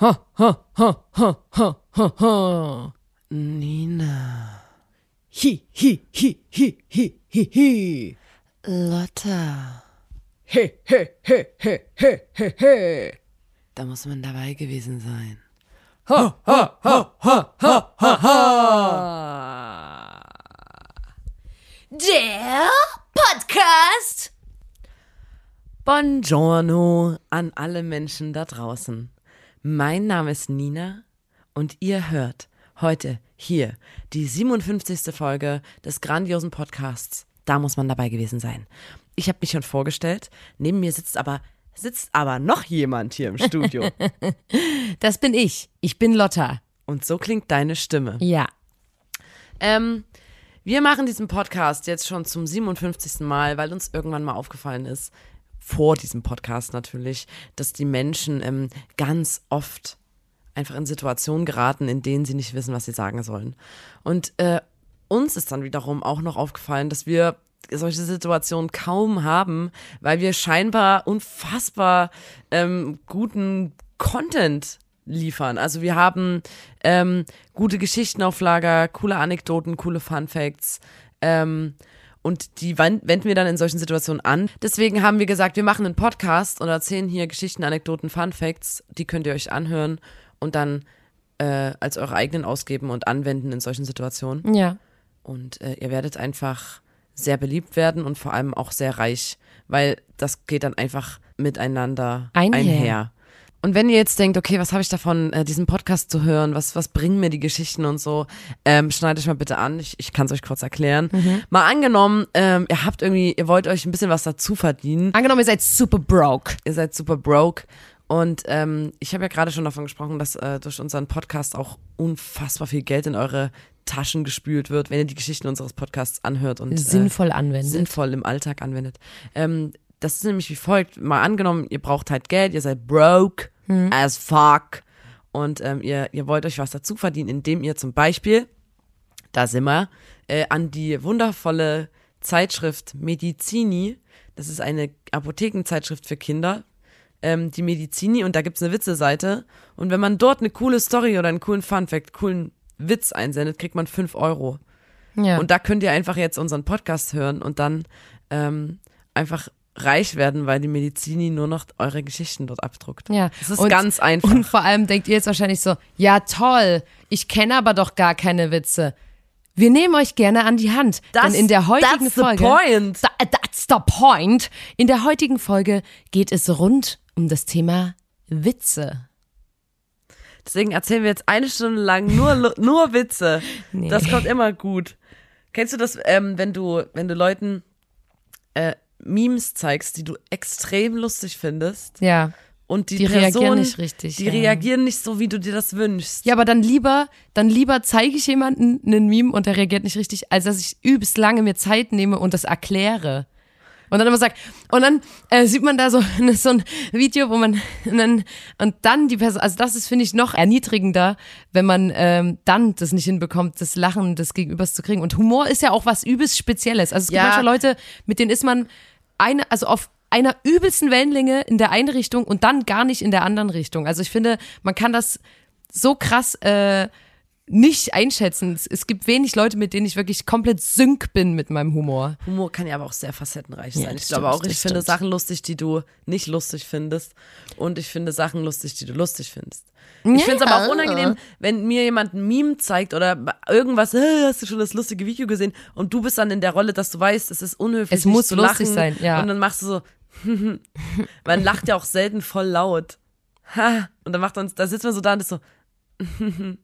ha, ha, ha, ha, ha, ha, ha. Nina. Hi, hi, hi, hi, hi, hi, hi. Lotta. He, he, he, he, he, he, he. Da muss man dabei gewesen sein. Ha, ha, ha, ha, ha, ha, ha. Der Podcast. Buongiorno an alle Menschen da draußen. Mein Name ist Nina und ihr hört heute hier die 57. Folge des grandiosen Podcasts. Da muss man dabei gewesen sein. Ich habe mich schon vorgestellt. Neben mir sitzt aber sitzt aber noch jemand hier im Studio. Das bin ich. Ich bin Lotta. und so klingt deine Stimme. Ja. Ähm, wir machen diesen Podcast jetzt schon zum 57. Mal, weil uns irgendwann mal aufgefallen ist, vor diesem Podcast natürlich, dass die Menschen ähm, ganz oft einfach in Situationen geraten, in denen sie nicht wissen, was sie sagen sollen. Und äh, uns ist dann wiederum auch noch aufgefallen, dass wir solche Situationen kaum haben, weil wir scheinbar unfassbar ähm, guten Content liefern. Also wir haben ähm, gute Geschichten auf Lager, coole Anekdoten, coole Fun Facts. Ähm, und die wen- wenden wir dann in solchen Situationen an. Deswegen haben wir gesagt, wir machen einen Podcast und erzählen hier Geschichten, Anekdoten, Fun Facts. Die könnt ihr euch anhören und dann äh, als eure eigenen ausgeben und anwenden in solchen Situationen. Ja. Und äh, ihr werdet einfach sehr beliebt werden und vor allem auch sehr reich, weil das geht dann einfach miteinander Einher. einher. Und wenn ihr jetzt denkt, okay, was habe ich davon, äh, diesen Podcast zu hören, was, was bringen mir die Geschichten und so, ähm, schneidet euch mal bitte an, ich, ich kann es euch kurz erklären. Mal angenommen, ähm, ihr habt irgendwie, ihr wollt euch ein bisschen was dazu verdienen, Angenommen, ihr seid super broke. ihr seid super broke. Und ähm, ich habe ja gerade schon davon gesprochen, dass äh, durch unseren Podcast auch unfassbar viel Geld in eure Taschen gespült wird, wenn ihr die Geschichten unseres Podcasts anhört und Sinnvoll äh, anwendet. sinnvoll im Alltag anwendet. Ähm, das ist nämlich wie folgt. Mal angenommen, ihr braucht halt Geld, ihr seid broke as fuck und ähm, ihr, ihr wollt euch was dazu verdienen, indem ihr zum Beispiel, da sind wir, äh, an die wundervolle Zeitschrift Medizini, das ist eine Apothekenzeitschrift für Kinder, ähm, die Medizini und da gibt's eine Witze-Seite und wenn man dort eine coole Story oder einen coolen Funfact, coolen Witz einsendet, kriegt man 5 Euro. Ja. Und da könnt ihr einfach jetzt unseren Podcast hören und dann ähm, einfach reich werden, weil die Medizini nur noch eure Geschichten dort abdruckt. Ja. Das ist Und- ganz einfach. Und vor allem denkt ihr jetzt wahrscheinlich so, ja toll, ich kenne aber doch gar keine Witze. Wir nehmen euch gerne an die Hand, denn in der heutigen that's the Folge, point. Tha- that's the point. In der heutigen Folge geht es rund um das Thema Witze. Deswegen erzählen wir jetzt eine Stunde lang nur, nur Witze. Nee. Das kommt immer gut. Kennst du das, ähm, wenn du, wenn du Leuten äh, Memes zeigst, die du extrem lustig findest Ja. und die, Die Person, reagieren nicht richtig, Die ja. reagieren nicht so, wie du dir das wünschst. Ja, aber dann lieber, dann lieber zeige ich jemanden einen Meme und der reagiert nicht richtig, als dass ich übelst lange mir Zeit nehme und das erkläre. Und dann immer sag, und dann äh, sieht man da so, so ein Video, wo man und dann, und dann die Person, also das ist, finde ich, noch erniedrigender, wenn man ähm, dann das nicht hinbekommt, das Lachen des Gegenübers zu kriegen. Und Humor ist ja auch was übelst Spezielles. Also es gibt Ja. manchmal Leute, mit denen ist man eine, also auf einer übelsten Wellenlänge in der eine Richtung und dann gar nicht in der anderen Richtung. Also ich finde, man kann das so krass äh, nicht einschätzen. Es, gibt wenig Leute, mit denen ich wirklich komplett sync bin mit meinem Humor. Humor kann ja aber auch sehr facettenreich Ja, sein. das ich glaube stimmt, auch, ich finde stimmt. Sachen lustig, die du nicht lustig findest. Und ich finde Sachen lustig, die du lustig findest. Ja. Ich finde es aber auch unangenehm, wenn mir jemand ein Meme zeigt oder irgendwas, "Äh, hast du schon das lustige Video gesehen? Und du bist dann in der Rolle, dass du weißt, es ist unhöflich. Es muss lustig lachen. sein, ja. Und dann machst du so, man lacht ja auch selten voll laut. Ha. Und dann macht man, da sitzt man so da und ist so,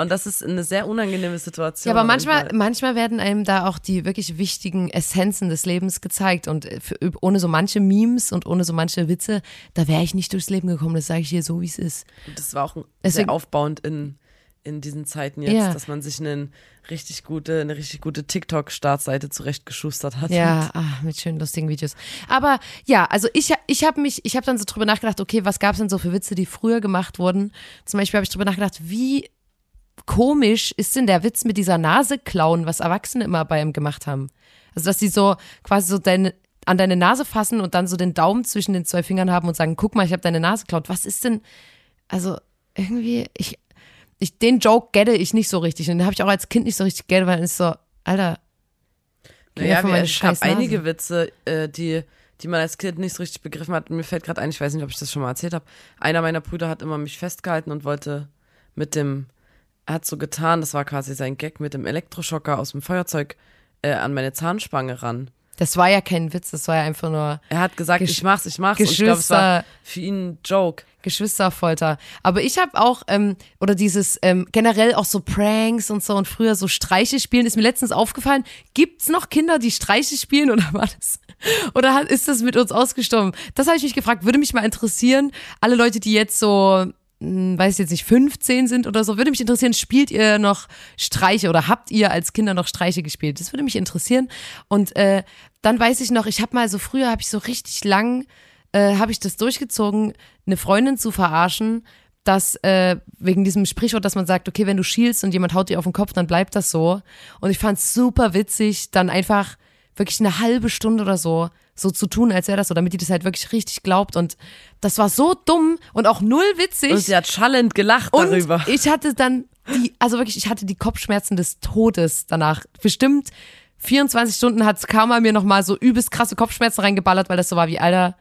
und das ist eine sehr unangenehme Situation. Ja, aber manchmal, manchmal. werden einem da auch die wirklich wichtigen Essenzen des Lebens gezeigt. Und äh, für, ohne so manche Memes und ohne so manche Witze, da wäre ich nicht durchs Leben gekommen. Das sage ich dir so, wie es ist. Das war auch Deswegen- sehr aufbauend in, in diesen Zeiten jetzt, Ja. dass man sich einen richtig gute, eine richtig gute TikTok-Startseite zurechtgeschustert hat. Ja, ah, mit schönen lustigen Videos. Aber ja, also ich, ich habe mich, ich habe dann so drüber nachgedacht, okay, was gab es denn so für Witze, die früher gemacht wurden? Zum Beispiel habe ich drüber nachgedacht, wie komisch ist denn der Witz mit dieser Nase klauen, was Erwachsene immer bei ihm gemacht haben? Also, dass sie so quasi so deine, an deine Nase fassen und dann so den Daumen zwischen den zwei Fingern haben und sagen, guck mal, ich habe deine Nase geklaut. Was ist denn, also, irgendwie, ich, ich, den Joke gette ich nicht so richtig. Und den habe ich auch als Kind nicht so richtig gettet, weil es so, Alter. Naja, wir, scheiß Nase. einige Witze, äh, die, die man als Kind nicht so richtig begriffen hat. Mir fällt gerade ein, ich weiß nicht, ob ich das schon mal erzählt habe. Einer meiner Brüder hat immer mich festgehalten und wollte mit dem, er hat so getan, das war quasi sein Gag, mit dem Elektroschocker aus dem Feuerzeug äh, an meine Zahnspange ran. Das war ja kein Witz, das war ja einfach nur Er hat gesagt, Gesch- ich mach's, ich mach's. Und ich glaube, es war Geschwister- für ihn ein Joke. Geschwisterfolter. Aber ich habe auch, ähm, oder dieses ähm, generell auch so Pranks und so und früher so Streiche spielen, ist mir letztens aufgefallen. Gibt's noch Kinder, die Streiche spielen oder war das? Oder hat, ist das mit uns ausgestorben? Das habe ich mich gefragt. Würde mich mal interessieren, alle Leute, die jetzt so, weiß ich jetzt nicht, 15 sind oder so, würde mich interessieren, spielt ihr noch Streiche oder habt ihr als Kinder noch Streiche gespielt? Das würde mich interessieren. Und äh, dann weiß ich noch, ich habe mal so früher, habe ich so richtig lang äh, habe ich das durchgezogen, eine Freundin zu verarschen, dass äh, wegen diesem Sprichwort, dass man sagt, okay, wenn du schielst und jemand haut dir auf den Kopf, dann bleibt das so. Und ich fand es super witzig, dann einfach wirklich eine halbe Stunde oder so so zu tun, als wäre das so, damit die das halt wirklich richtig glaubt. Und das war so dumm und auch null witzig. Und sie hat schallend gelacht Und darüber. ich hatte dann die, also wirklich, ich hatte die Kopfschmerzen des Todes danach. Bestimmt 24 Stunden hat Karma mir nochmal so übelst krasse Kopfschmerzen reingeballert, weil das so war wie, Alter,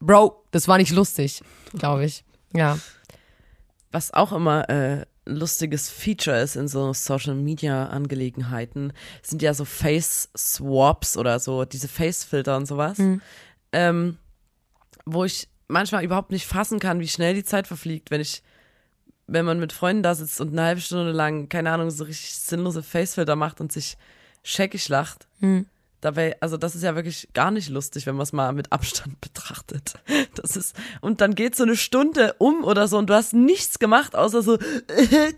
Bro, das war nicht lustig, glaube ich. Ja. Was auch immer äh, lustiges Feature ist in so Social Media Angelegenheiten, sind ja so Face Swaps oder so, diese Face Filter und sowas. Ähm, wo ich manchmal überhaupt nicht fassen kann, wie schnell die Zeit verfliegt, wenn ich, wenn man mit Freunden da sitzt und eine halbe Stunde lang, keine Ahnung, so richtig sinnlose Facefilter macht und sich scheckig lacht. Dabei, also das ist ja wirklich gar nicht lustig, wenn man es mal mit Abstand betrachtet. Das ist, und dann geht so eine Stunde um oder so und du hast nichts gemacht, außer so,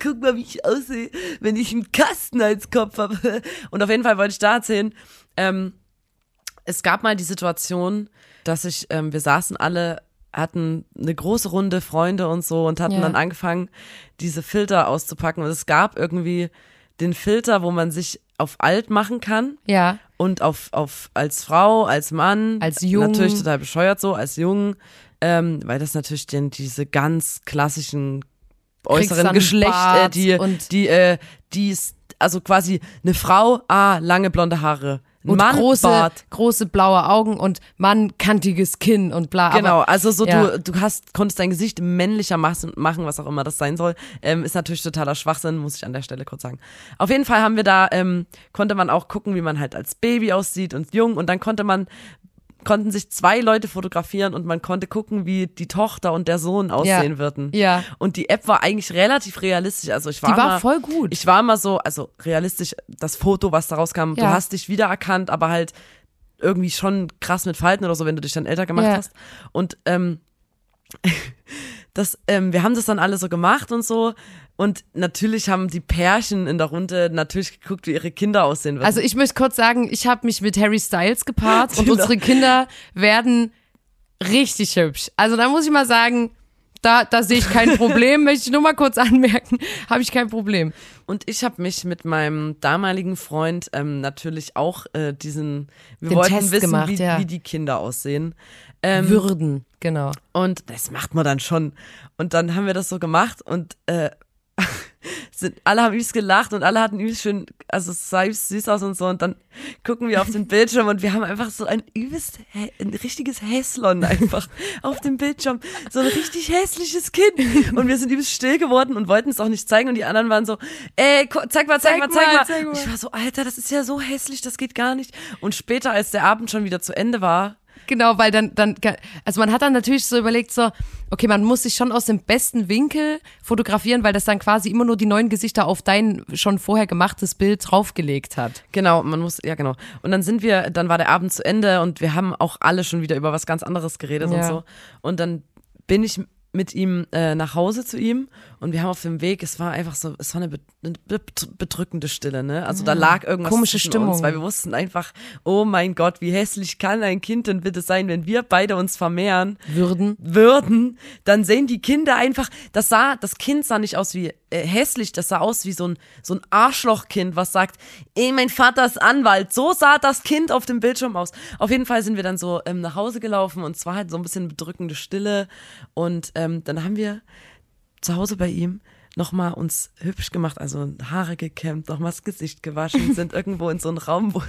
guck mal, wie ich aussehe, wenn ich einen Kasten als Kopf habe. Und auf jeden Fall wollte ich da erzählen, ähm, es gab mal die Situation, dass ich, ähm, wir saßen alle, hatten eine große Runde Freunde und so und hatten Ja. dann angefangen, diese Filter auszupacken. Und es gab irgendwie den Filter, wo man sich auf alt machen kann Ja. Und auf, auf als Frau, als Mann, Als jung. natürlich total bescheuert so, als jung, ähm, weil das natürlich den, diese ganz klassischen äußeren dann Geschlecht, äh, die, und- die, äh, die ist, also quasi eine Frau, ah, lange blonde Haare, Und Mann, große, Bart, große blaue Augen und Mann, kantiges Kinn und bla. Genau, Aber, also so ja. du, du hast, konntest dein Gesicht männlicher machen, was auch immer das sein soll. Ähm, ist natürlich totaler Schwachsinn, muss ich an der Stelle kurz sagen. Auf jeden Fall haben wir da, ähm, konnte man auch gucken, wie man halt als Baby aussieht und jung und dann konnte man, konnten sich zwei Leute fotografieren und man konnte gucken, wie die Tochter und der Sohn aussehen würden. Ja. Und die App war eigentlich relativ realistisch. Also ich war, Die war mal, voll gut. Ich war mal so, also realistisch, das Foto, was daraus kam, du Ja. hast dich wiedererkannt, aber halt irgendwie schon krass mit Falten oder so, wenn du dich dann älter gemacht Ja. hast. Und ähm, das, ähm, wir haben das dann alle so gemacht und so. Und natürlich haben die Pärchen in der Runde natürlich geguckt, wie ihre Kinder aussehen würden. Also ich möchte kurz sagen, ich habe mich mit Harry Styles gepaart und unsere Kinder werden richtig hübsch. Also da muss ich mal sagen, da, da sehe ich kein Problem, möchte ich nur mal kurz anmerken, habe ich kein Problem. Und ich habe mich mit meinem damaligen Freund ähm, natürlich auch äh, diesen, wir Den wollten Test wissen, gemacht, wie, ja. wie die Kinder aussehen. Ähm, Würden, genau. Und das macht man dann schon. Und dann haben wir das so gemacht und äh, sind, alle haben übelst gelacht und alle hatten übelst schön, also es sah übelst süß aus und so. Und dann gucken wir auf den Bildschirm und wir haben einfach so ein übelst, ein richtiges Häslon einfach auf dem Bildschirm. So ein richtig hässliches Kind. Und wir sind übelst still geworden und wollten es auch nicht zeigen. Und die anderen waren so, ey, zeig mal, zeig, Zeig mal, zeig mal, mal. zeig mal. Ich war so, Alter, das ist ja so hässlich, das geht gar nicht. Und später, als der Abend schon wieder zu Ende war, Genau, weil dann, dann, also man hat dann natürlich so überlegt, so, okay, man muss sich schon aus dem besten Winkel fotografieren, weil das dann quasi immer nur die neuen Gesichter auf dein schon vorher gemachtes Bild draufgelegt hat. Genau, man muss, ja genau. Und dann sind wir, dann war der Abend zu Ende und wir haben auch alle schon wieder über was ganz anderes geredet und Ja. so. Und dann bin ich mit ihm äh, nach Hause zu ihm und wir haben auf dem Weg, es war einfach so, es war eine, be eine be bedrückende Stille, ne? Also da lag irgendwas Komische Stimmung. uns, weil wir wussten einfach, oh mein Gott, wie hässlich kann ein Kind denn bitte sein, wenn wir beide uns vermehren Würden. würden, dann sehen die Kinder einfach, das sah, das Kind sah nicht aus wie äh, hässlich, das sah aus wie so ein, so ein Arschlochkind, was sagt, ey, mein Vater ist Anwalt. So sah das Kind auf dem Bildschirm aus. Auf jeden Fall sind wir dann so ähm, nach Hause gelaufen und es war halt so ein bisschen bedrückende Stille und ähm, dann haben wir zu Hause bei ihm nochmal uns hübsch gemacht, also Haare gekämmt, nochmal das Gesicht gewaschen, sind irgendwo in so einem Raum, wo,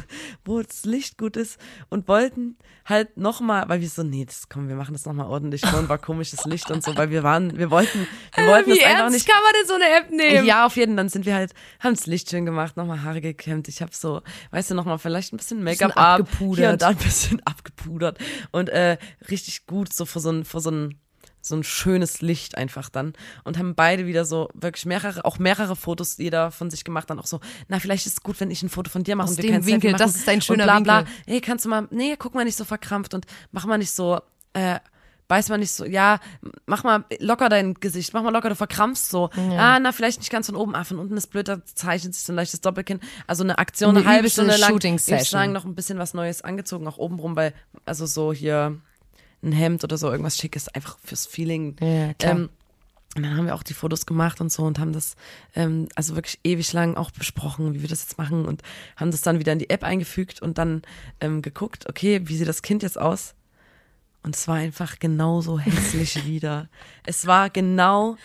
wo das Licht gut ist und wollten halt nochmal, weil wir so, nee, das, komm, wir machen das nochmal ordentlich, vorhin war komisches Licht und so, weil wir waren, wir wollten, wir wollten Wie das einfach nicht. kann man denn so eine App nehmen? Ja, auf jeden Fall. Dann sind wir halt, haben das Licht schön gemacht, nochmal Haare gekämmt. Ich habe so, weißt du, nochmal vielleicht ein bisschen Make-up Bisschen ab, abgepudert. hier und da ein bisschen abgepudert und äh, richtig gut so vor so ein, vor so ein so ein schönes Licht einfach dann und haben beide wieder so wirklich mehrere, auch mehrere Fotos jeder von sich gemacht, dann auch so, na, vielleicht ist es gut, wenn ich ein Foto von dir mache Aus und wir dem Winkel, machen das ist ein schöner und bla, bla. Winkel. Hey, kannst du mal, nee, guck mal nicht so verkrampft und mach mal nicht so, äh, Weiß man nicht so, ja, mach mal locker dein Gesicht, mach mal locker, du verkrampfst so. Ah, na, vielleicht nicht ganz von oben, ah, von unten ist blöd, da zeichnet sich so ein leichtes Doppelkinn. Also eine Aktion, eine, Eine halbe Stunde lang. Ich sagen, noch ein bisschen was Neues angezogen, auch oben rum, weil, also so hier ein Hemd oder so, irgendwas Schickes, einfach fürs Feeling. Ja, klar. Ähm, und dann haben wir auch die Fotos gemacht und so und haben das ähm, also wirklich ewig lang auch besprochen, wie wir das jetzt machen und haben das dann wieder in die App eingefügt und dann ähm, geguckt, okay, wie sieht das Kind jetzt aus? Und es war einfach genauso hässlich wieder. Es war genau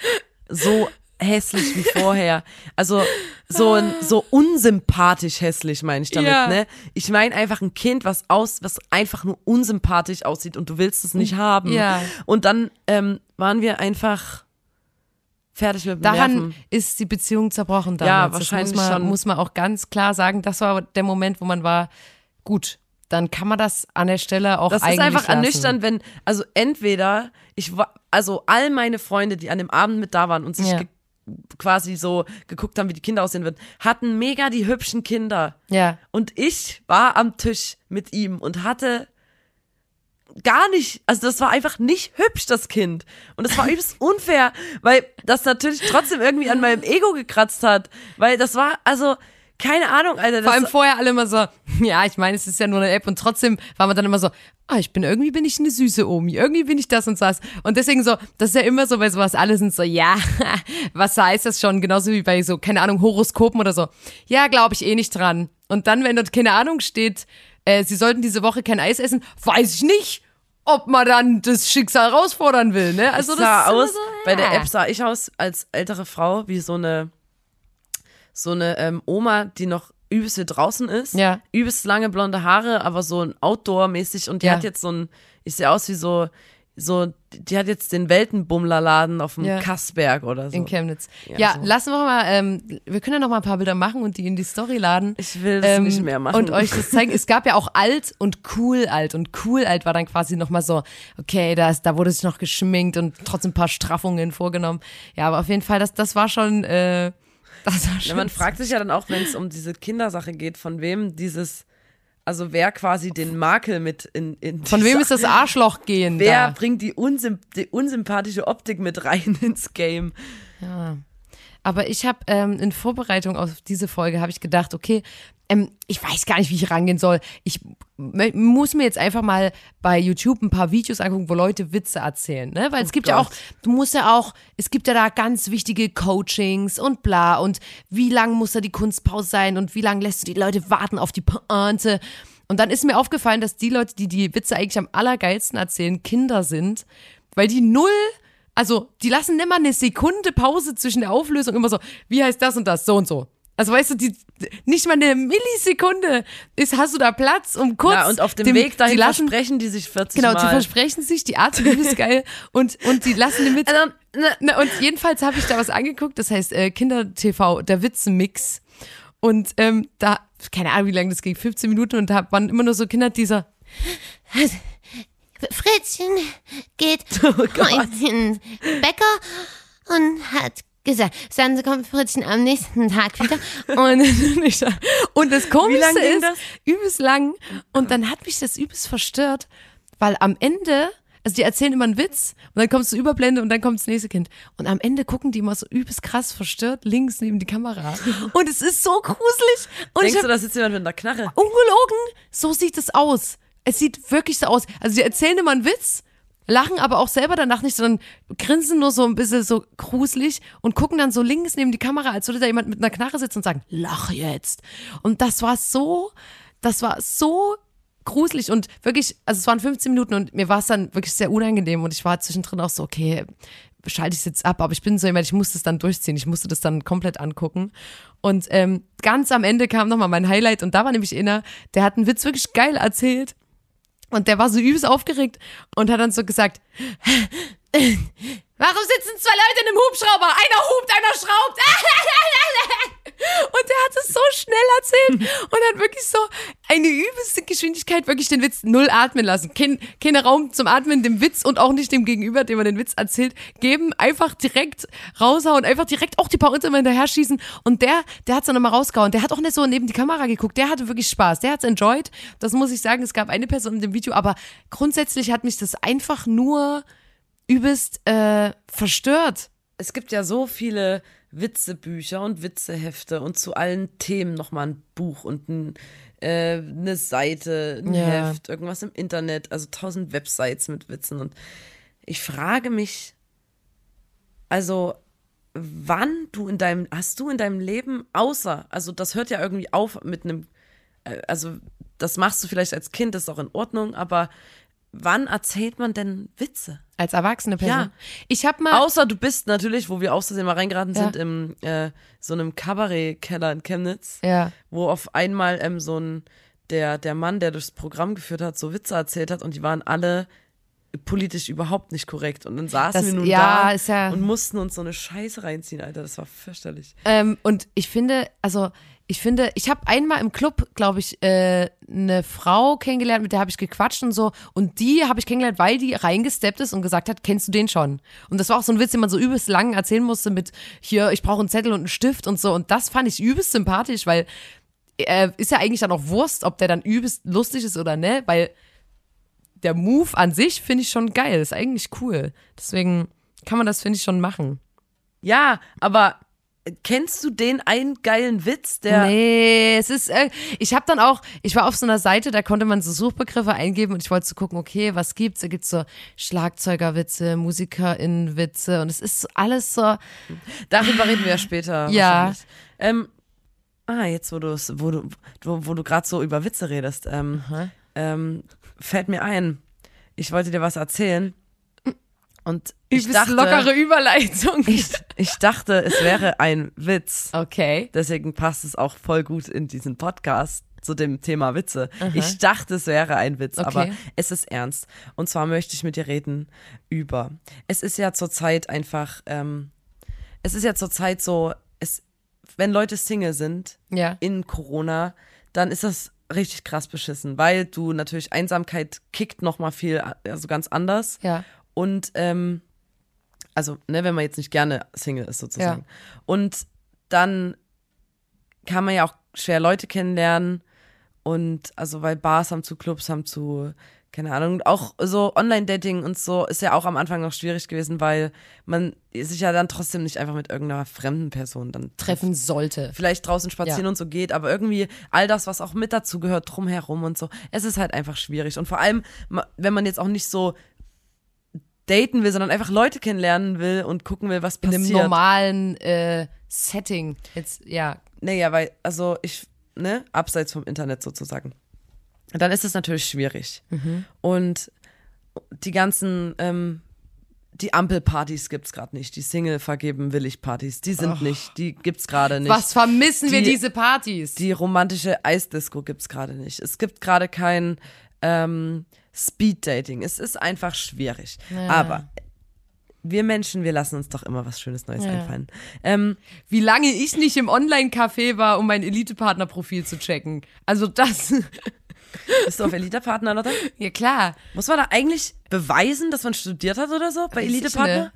so hässlich wie vorher. Also so ein, so unsympathisch hässlich meine ich damit, Ja. ne? Ich meine einfach ein Kind, was aus, was einfach nur unsympathisch aussieht und du willst es nicht haben. Ja. Und dann ähm, waren wir einfach fertig mit Daran Nerven. ist die Beziehung zerbrochen Ja, damals. wahrscheinlich das muss man, schon. muss man auch ganz klar sagen. Das war der Moment, wo man war, gut, dann kann man das an der Stelle auch Das ist eigentlich einfach lassen. ernüchternd, wenn, also entweder, ich war, also all meine Freunde, die an dem Abend mit da waren und sich Ja. Quasi so geguckt haben, wie die Kinder aussehen würden, hatten mega die hübschen Kinder. Ja. Und ich war am Tisch mit ihm und hatte gar nicht, also das war einfach nicht hübsch, das Kind. Und das war übelst unfair, weil das natürlich trotzdem irgendwie an meinem Ego gekratzt hat. Weil das war, also, keine Ahnung, Alter. Das Vor allem vorher alle immer so, ja, ich meine, es ist ja nur eine App und trotzdem war man dann immer so, ah, ich bin irgendwie bin ich eine süße Omi, irgendwie bin ich das und das. Und deswegen so, das ist ja immer so bei sowas, alle sind so, ja, was heißt das schon? Genauso wie bei so, keine Ahnung, Horoskopen oder so. Ja, glaube ich eh nicht dran. Und dann, wenn dort keine Ahnung steht, äh, sie sollten diese Woche kein Eis essen, weiß ich nicht, ob man dann das Schicksal herausfordern will, ne? Also es das sah aus, so, bei der ja. App sah ich aus als ältere Frau wie so eine, so eine ähm, Oma, die noch übelst viel draußen ist. Ja. Übelst lange blonde Haare, aber so ein Outdoor-mäßig und die Ja. hat jetzt so ein, ich sehe aus wie so, so, die hat jetzt den Weltenbummlerladen auf dem Ja. Kassberg oder so. In Chemnitz. Ja, Ja, so. lassen wir mal, ähm, wir können ja noch mal ein paar Bilder machen und die in die Story laden. Ich will das Ähm, nicht mehr machen. Und euch das zeigen. Es gab ja auch alt und cool alt. Und cool alt war dann quasi nochmal so, okay, da, ist, da wurde sich noch geschminkt und trotzdem ein paar Straffungen vorgenommen. Ja, aber auf jeden Fall, das, das war schon, äh, das war schon. Ja, man fragt sich ja dann auch, wenn es um diese Kindersache geht, von wem dieses, also wer quasi den Makel mit in, in von wem ist das Arschloch gehen? Wer da? bringt die, unsymp die unsympathische Optik mit rein ins Game? Aber ich habe ähm, in Vorbereitung auf diese Folge habe ich gedacht, okay, ähm, ich weiß gar nicht, wie ich rangehen soll. Ich muss mir jetzt einfach mal bei YouTube ein paar Videos angucken, wo Leute Witze erzählen, ne? Weil es gibt ja auch, Gott. du musst ja auch, es gibt ja da ganz wichtige Coachings und bla und wie lang muss da die Kunstpause sein und wie lange lässt du die Leute warten auf die Pointe? Und dann ist mir aufgefallen, dass die Leute, die die Witze eigentlich am allergeilsten erzählen, Kinder sind, weil die null also, die lassen mal eine Sekunde Pause zwischen der Auflösung immer so, wie heißt das und das, so und so. Also weißt du, die, nicht mal eine Millisekunde ist, hast du da Platz, um kurz. Ja, und auf dem, dem- Weg dahin die lassen, versprechen die sich 40 Genau, Mal. die versprechen sich, die Art ist geil und, und die lassen den Witz. Also, ne, Na, und jedenfalls habe ich da was angeguckt, das heißt äh, Kinder-TV, der Witzenmix. Und ähm, da, keine Ahnung, wie lange das ging, 15 Minuten und da waren immer nur so Kinder, dieser, Fritzchen geht Oh in den Bäcker und hat gesagt, dann kommt Fritzchen am nächsten Tag wieder. Und, und das Komischste ging ist, das? übelst lang. Und dann hat mich das übelst verstört, weil am Ende, also die erzählen immer einen Witz und dann kommst du Überblende und dann kommt das nächste Kind. Und am Ende gucken die immer so übelst krass verstört links neben die Kamera. Und es ist so gruselig. Und ich Denkst hab, du, da sitzt jemand mit einer Knarre? ungelogen, so sieht es aus. Es sieht wirklich so aus. Also sie erzählen immer einen Witz, lachen aber auch selber danach nicht, sondern grinsen nur so ein bisschen so gruselig und gucken dann so links neben die Kamera, als würde da jemand mit einer Knarre sitzen und sagen, lach jetzt. Und das war so, das war so gruselig und wirklich, also es waren 15 Minuten und mir war es dann wirklich sehr unangenehm und ich war zwischendrin auch so, okay, schalte ich es jetzt ab, aber ich bin so jemand, ich musste es dann durchziehen, ich musste das dann komplett angucken. Und ähm, ganz am Ende kam nochmal mein Highlight und da war nämlich einer, der hat einen Witz wirklich geil erzählt und der war so übelst aufgeregt und hat dann so gesagt, Warum sitzen zwei Leute in einem Hubschrauber? Einer hupt, einer schraubt. Und der hat es so schnell erzählt und hat wirklich so eine übelste Geschwindigkeit wirklich den Witz null atmen lassen. Kein, kein Raum zum Atmen dem Witz und auch nicht dem Gegenüber, dem man den Witz erzählt, geben, einfach direkt raushauen, einfach direkt auch die Pointe immer hinterher schießen. Und der, der hat es dann nochmal rausgehauen. Der hat auch nicht so neben die Kamera geguckt. Der hatte wirklich Spaß. Der hat es enjoyed. Das muss ich sagen. Es gab eine Person in dem Video, aber grundsätzlich hat mich das einfach nur übelst äh, verstört. Es gibt ja so viele Witzebücher und Witzehefte und zu allen Themen nochmal ein Buch und ein, äh, eine Seite, ein Ja. Heft, irgendwas im Internet, also tausend Websites mit Witzen. Und ich frage mich, also wann du in deinem, hast du in deinem Leben, außer, also das hört ja irgendwie auf mit einem, äh, also das machst du vielleicht als Kind, ist auch in Ordnung, aber wann erzählt man denn Witze? Als erwachsene Person. Ja. Ich habe mal. Außer du bist natürlich, wo wir außersehen mal reingeraten Ja. sind, im äh, so einem Kabarettkeller in Chemnitz, ja. wo auf einmal ähm, so ein der der Mann, der durchs Programm geführt hat, so Witze erzählt hat und die waren alle politisch überhaupt nicht korrekt und dann saßen Das- wir nun ja, da ist ja- und mussten uns so eine Scheiße reinziehen, Alter, das war fürchterlich. Ähm, und ich finde, also ich finde, ich habe einmal im Club, glaube ich, äh, eine Frau kennengelernt, mit der habe ich gequatscht und so. Und die habe ich kennengelernt, weil die reingesteppt ist und gesagt hat, kennst du den schon? Und das war auch so ein Witz, den man so übelst lang erzählen musste mit, hier, ich brauche einen Zettel und einen Stift und so. Und das fand ich übelst sympathisch, weil äh, ist ja eigentlich dann auch Wurst, ob der dann übelst lustig ist oder ne, weil der Move an sich finde ich schon geil, ist eigentlich cool. Deswegen kann man das, finde ich, schon machen. Ja, aber kennst du den einen geilen Witz, der Nee, es ist, äh, ich habe dann auch, ich war auf so einer Seite, da konnte man so Suchbegriffe eingeben und ich wollte so gucken, okay, was gibt's? Da gibt's so Schlagzeugerwitze, MusikerInnenwitze und es ist alles so, Darüber reden wir ja später. Ja. Ähm, ah, jetzt, wo, du's, wo du, wo, wo du gerade so über Witze redest, ähm, ähm, fällt mir ein, ich wollte dir was erzählen. Und ich übelst dachte, lockere Überleitung. ich, ich dachte, es wäre ein Witz. okay. Deswegen passt es auch voll gut in diesen Podcast zu dem Thema Witze. Ich dachte, es wäre ein Witz, aber Okay. es ist ernst. Und zwar möchte ich mit dir reden über. Es ist ja zurzeit einfach, ähm, es ist ja zurzeit so, es, wenn Leute Single sind Ja. in Corona, dann ist das richtig krass beschissen, weil du natürlich Einsamkeit kickt noch mal viel, also ganz anders. Ja. Und ähm, also, ne, wenn man jetzt nicht gerne Single ist, sozusagen. Und dann kann man ja auch schwer Leute kennenlernen. Und also, weil Bars haben zu, Clubs haben zu, keine Ahnung, auch so Online-Dating und so ist ja auch am Anfang noch schwierig gewesen, weil man sich ja dann trotzdem nicht einfach mit irgendeiner fremden Person dann Treffen sollte. vielleicht draußen spazieren Ja. und so geht, aber irgendwie all das, was auch mit dazu gehört, drumherum und so, es ist halt einfach schwierig. Und vor allem, wenn man jetzt auch nicht so daten will, sondern einfach Leute kennenlernen will und gucken will, was In passiert. einem normalen äh, Setting. Jetzt, ja. Naja, weil, also ich, ne, abseits vom Internet sozusagen. Dann ist es natürlich schwierig. Mhm. Und die ganzen, ähm, die Ampelpartys gibt's gerade nicht. Die Single vergeben willig Partys, die sind nicht, die gibt's gerade nicht. Was vermissen wir Die- diese Partys? Die romantische Eisdisco gibt's gerade nicht. Es gibt gerade kein ähm, Speed-Dating. Es ist einfach schwierig. Aber wir Menschen, wir lassen uns doch immer was Schönes Neues Ja. einfallen. Ähm, Wie lange ich nicht im Online-Café war, um mein Elite-Partner-Profil zu checken. Also das, bist du auf Elite-Partner, Lotte? ja klar. Muss man da eigentlich beweisen, dass man studiert hat oder so bei Elite-Partner? nicht.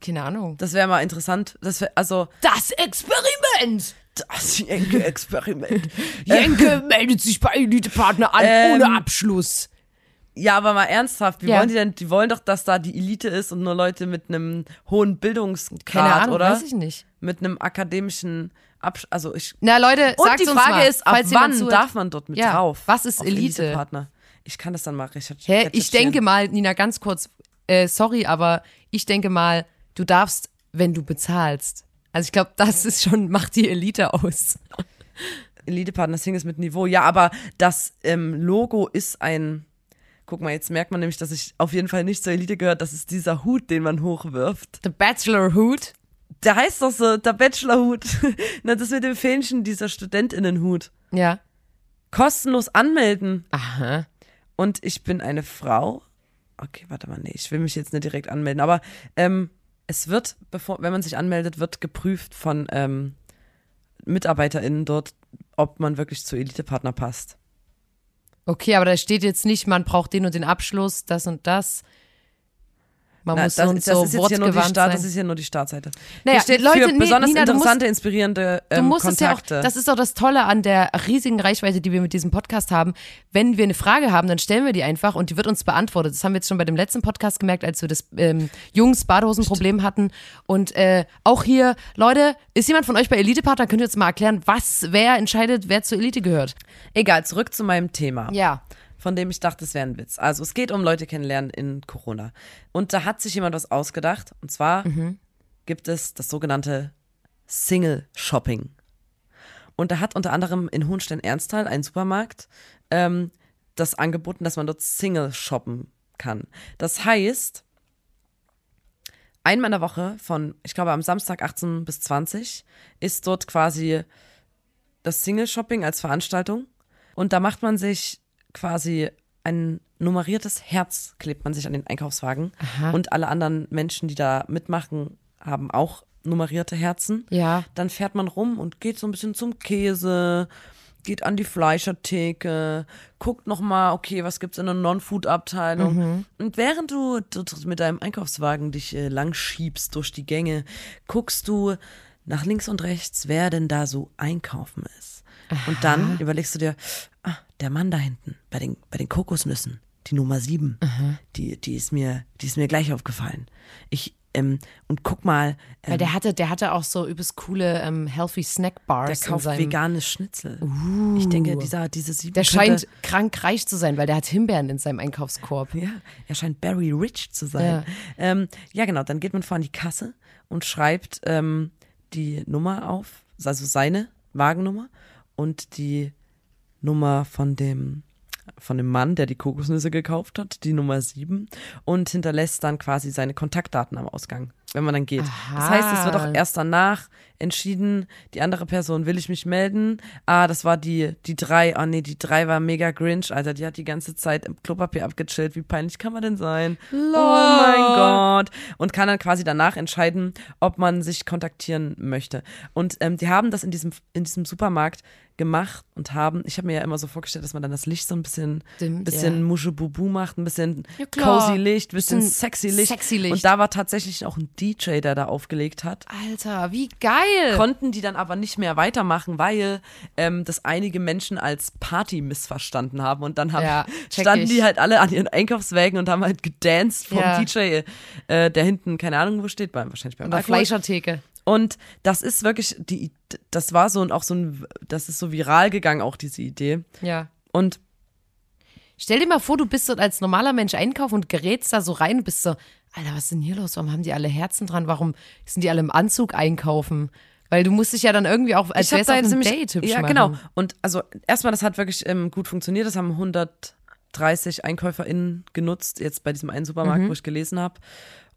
Keine Ahnung. Das wäre mal interessant. Das wär, also, Das Experiment! das Jenke-Experiment. Jenke meldet sich bei Elite-Partner an, Ähm, ohne Abschluss. Ja, aber mal ernsthaft, wie Ja. wollen die denn? Die wollen doch, dass da die Elite ist und nur Leute mit einem hohen Bildungsgrad, Keine Ahnung, oder? weiß ich nicht. Mit einem akademischen Absch also ich Na Leute, Und sagt die uns Frage mal, ist, ab falls wann zuhört. darf man dort mit Ja, drauf? was ist Elite? Elite-Partner. Ich kann das dann mal recherchieren. Hä, ich denke mal, Nina, ganz kurz, äh, sorry, aber ich denke mal, du darfst, wenn du bezahlst. Also ich glaube, das ist schon, macht die Elite aus. Elite-Partner Singles mit Niveau. Ja, aber das ähm, Logo ist ein. Guck mal, jetzt merkt man nämlich, dass ich auf jeden Fall nicht zur Elite gehört. Das ist dieser Hut, den man hochwirft. The Bachelor Hood. Der heißt doch so, der Bachelorhut. Na, das mit dem Fähnchen, dieser Studentinnenhut. Ja. Kostenlos anmelden. Aha. Und ich bin eine Frau. Okay, warte mal, nee, ich will mich jetzt nicht direkt anmelden. Aber ähm, es wird, bevor, wenn man sich anmeldet, wird geprüft von ähm, MitarbeiterInnen dort, ob man wirklich zu Elite-Partner passt. Okay, aber da steht jetzt nicht, man braucht den und den Abschluss, das und das. Man Na, muss das, und das so ist jetzt hier nur die Start, sein. das ist hier nur die Startseite. Naja, Hier steht Leute, für nee, besonders Nina, du musst- interessante, inspirierende Du ähm, musst es ja auch, Kontakte. das ist doch das Tolle an der riesigen Reichweite, die wir mit diesem Podcast haben. Wenn wir eine Frage haben, dann stellen wir die einfach und die wird uns beantwortet. Das haben wir jetzt schon bei dem letzten Podcast gemerkt, als wir das ähm, Jungs-Badehosen-Problem hatten. Und äh, auch hier, Leute, ist jemand von euch bei Elite-Partner? Könnt ihr uns mal erklären, was, wer entscheidet, wer zur Elite gehört? Egal, zurück zu meinem Thema. Ja. Von dem ich dachte, es wäre ein Witz. Also es geht um Leute kennenlernen in Corona. Und da hat sich jemand was ausgedacht. Und zwar gibt es das sogenannte Single Shopping. Und da hat unter anderem in Hohenstein-Ernsthal ein Supermarkt ähm, das angeboten, dass man dort Single shoppen kann. Das heißt, einmal in der Woche von, ich glaube am Samstag 18 bis 20 ist dort quasi das Single Shopping als Veranstaltung. Und da macht man sich quasi ein nummeriertes Herz, klebt man sich an den Einkaufswagen. Und alle anderen Menschen, die da mitmachen, haben auch nummerierte Herzen. Ja. Dann fährt man rum und geht so ein bisschen zum Käse, geht an die Fleischertheke, guckt nochmal, okay, was gibt's in der Non-Food-Abteilung. Und während du mit deinem Einkaufswagen dich äh, lang schiebst durch die Gänge, guckst du nach links und rechts, wer denn da so einkaufen ist. Und dann überlegst du dir, ah, der Mann da hinten, bei den, bei den Kokosnüssen, die Nummer sieben, die, die ist mir, die ist mir gleich aufgefallen. Ich, ähm, und guck mal, ähm, Weil der hatte, der hatte auch so übelst coole ähm, healthy Snack Bars. der kauft veganes Schnitzel. Ich denke, dieser, diese sieben der scheint krank reich zu sein, weil der hat Himbeeren in seinem Einkaufskorb. Ja, er scheint very rich zu sein. Ja. Ja, ähm, ja genau, dann geht man vor an die Kasse und schreibt ähm, die Nummer auf, also seine Wagennummer und die Nummer von dem von dem Mann, der die Kokosnüsse gekauft hat, die Nummer sieben, und hinterlässt dann quasi seine Kontaktdaten am Ausgang, wenn man dann geht. Das heißt, es wird auch erst danach entschieden, die andere Person, will ich mich melden? Ah, das war die, die drei, ah nee, die drei war mega Grinch, Alter, die hat die ganze Zeit im Klopapier abgechillt, wie peinlich kann man denn sein? Oh mein Gott. Und kann dann quasi danach entscheiden, ob man sich kontaktieren möchte. Und ähm, die haben das in diesem, in diesem Supermarkt gemacht und haben, ich habe mir ja immer so vorgestellt, dass man dann das Licht so ein bisschen, Stimmt, bisschen ja. Muschebubu macht, ein bisschen Ja, cozy Licht, bisschen, Bisschen sexy Licht. sexy Licht. Und da war tatsächlich auch ein DJ, der da aufgelegt hat. Alter, wie geil. Konnten die dann aber nicht mehr weitermachen, weil ähm, das einige Menschen als Party missverstanden haben. Und dann haben, Ja, standen ich. die halt alle an ihren Einkaufswägen und haben halt gedanced vom. DJ, äh, der hinten, keine Ahnung, wo steht, beim, wahrscheinlich beim An der. Fleischertheke. Und das ist wirklich, die, das war so und auch so ein, das ist so viral gegangen, auch diese Idee. Ja. Und Stell dir mal vor, du bist dort als normaler Mensch einkaufen und gerätst da so rein und bist so, Alter, was ist denn hier los? Warum haben die alle Herzen dran? Warum sind die alle im Anzug einkaufen? Weil du musst dich ja dann irgendwie auch, als ich habe wär's da auf nämlich, Date hübsch ja machen. genau. Und also erstmal, das hat wirklich ähm, gut funktioniert. Das haben 130 EinkäuferInnen genutzt, jetzt bei diesem einen Supermarkt, Mhm. wo ich gelesen habe.